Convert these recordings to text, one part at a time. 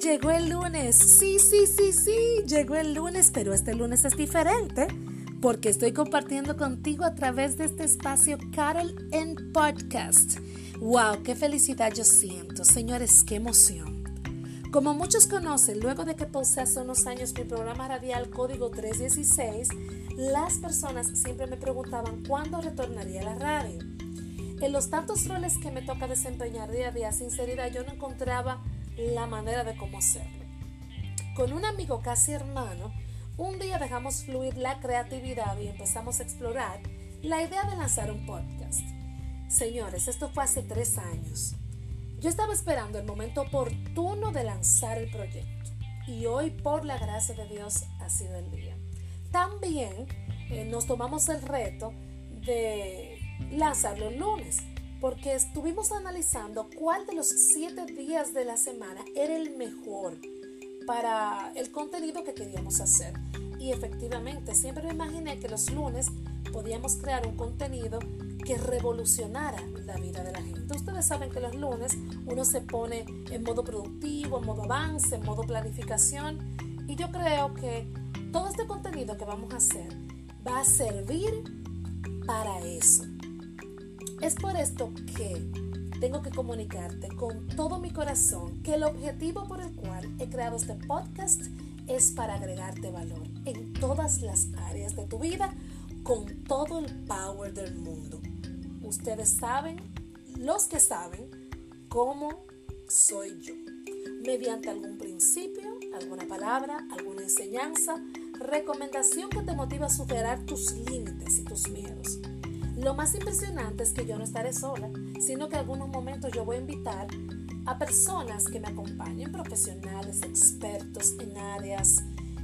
Llegó el lunes. Sí, sí, sí, sí, llegó el lunes, pero este lunes es diferente porque estoy compartiendo contigo a través de este espacio Carol en Podcast. ¡Wow! ¡Qué felicidad yo siento! Señores, qué emoción. Como muchos conocen, luego de que pausé hace unos años mi programa radial Código 316, las personas siempre me preguntaban cuándo retornaría a la radio. En los tantos roles que me toca desempeñar día a día, sinceridad, yo no encontraba la manera de cómo hacerlo. Con un amigo casi hermano, un día dejamos fluir la creatividad y empezamos a explorar la idea de lanzar un podcast. Señores, esto fue hace tres años. Yo estaba esperando el momento oportuno de lanzar el proyecto y hoy, por la gracia de Dios, ha sido el día. También eh, nos tomamos el reto de lanzarlo el lunes porque estuvimos analizando cuál de los siete días de la semana era el mejor para el contenido que queríamos hacer. Y efectivamente, siempre me imaginé que los lunes podíamos crear un contenido que revolucionara la vida de la gente. Ustedes saben que los lunes uno se pone en modo productivo, en modo avance, en modo planificación. Y yo creo que todo este contenido que vamos a hacer va a servir para eso. Es por esto que tengo que comunicarte con todo mi corazón que el objetivo por el cual he creado este podcast es para agregarte valor en todas las áreas de tu vida con todo el power del mundo. Ustedes saben, los que saben, cómo soy yo. Mediante algún principio, alguna palabra, alguna enseñanza, recomendación que te motiva a superar tus límites y tus miedos lo más impresionante es que yo no estaré sola, sino que en algunos momentos yo voy a invitar a personas que me acompañen, profesionales, expertos en áreas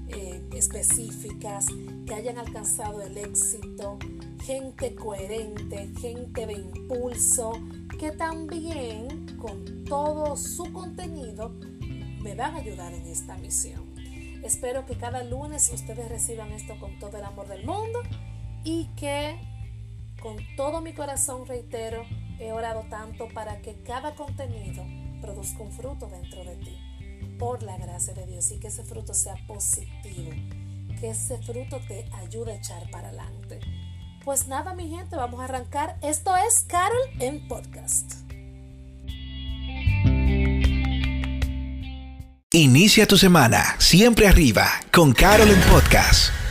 eh, específicas, que hayan alcanzado el éxito, gente coherente, gente de impulso, que también con todo su contenido me van a ayudar en esta misión. Espero que cada lunes ustedes reciban esto con todo el amor del mundo y que con todo mi corazón reitero, he orado tanto para que cada contenido produzca un fruto dentro de ti, por la gracia de Dios, y que ese fruto sea positivo, que ese fruto te ayude a echar para adelante. Pues nada, mi gente, vamos a arrancar. Esto es Carol en Podcast. Inicia tu semana siempre arriba con Carol en Podcast.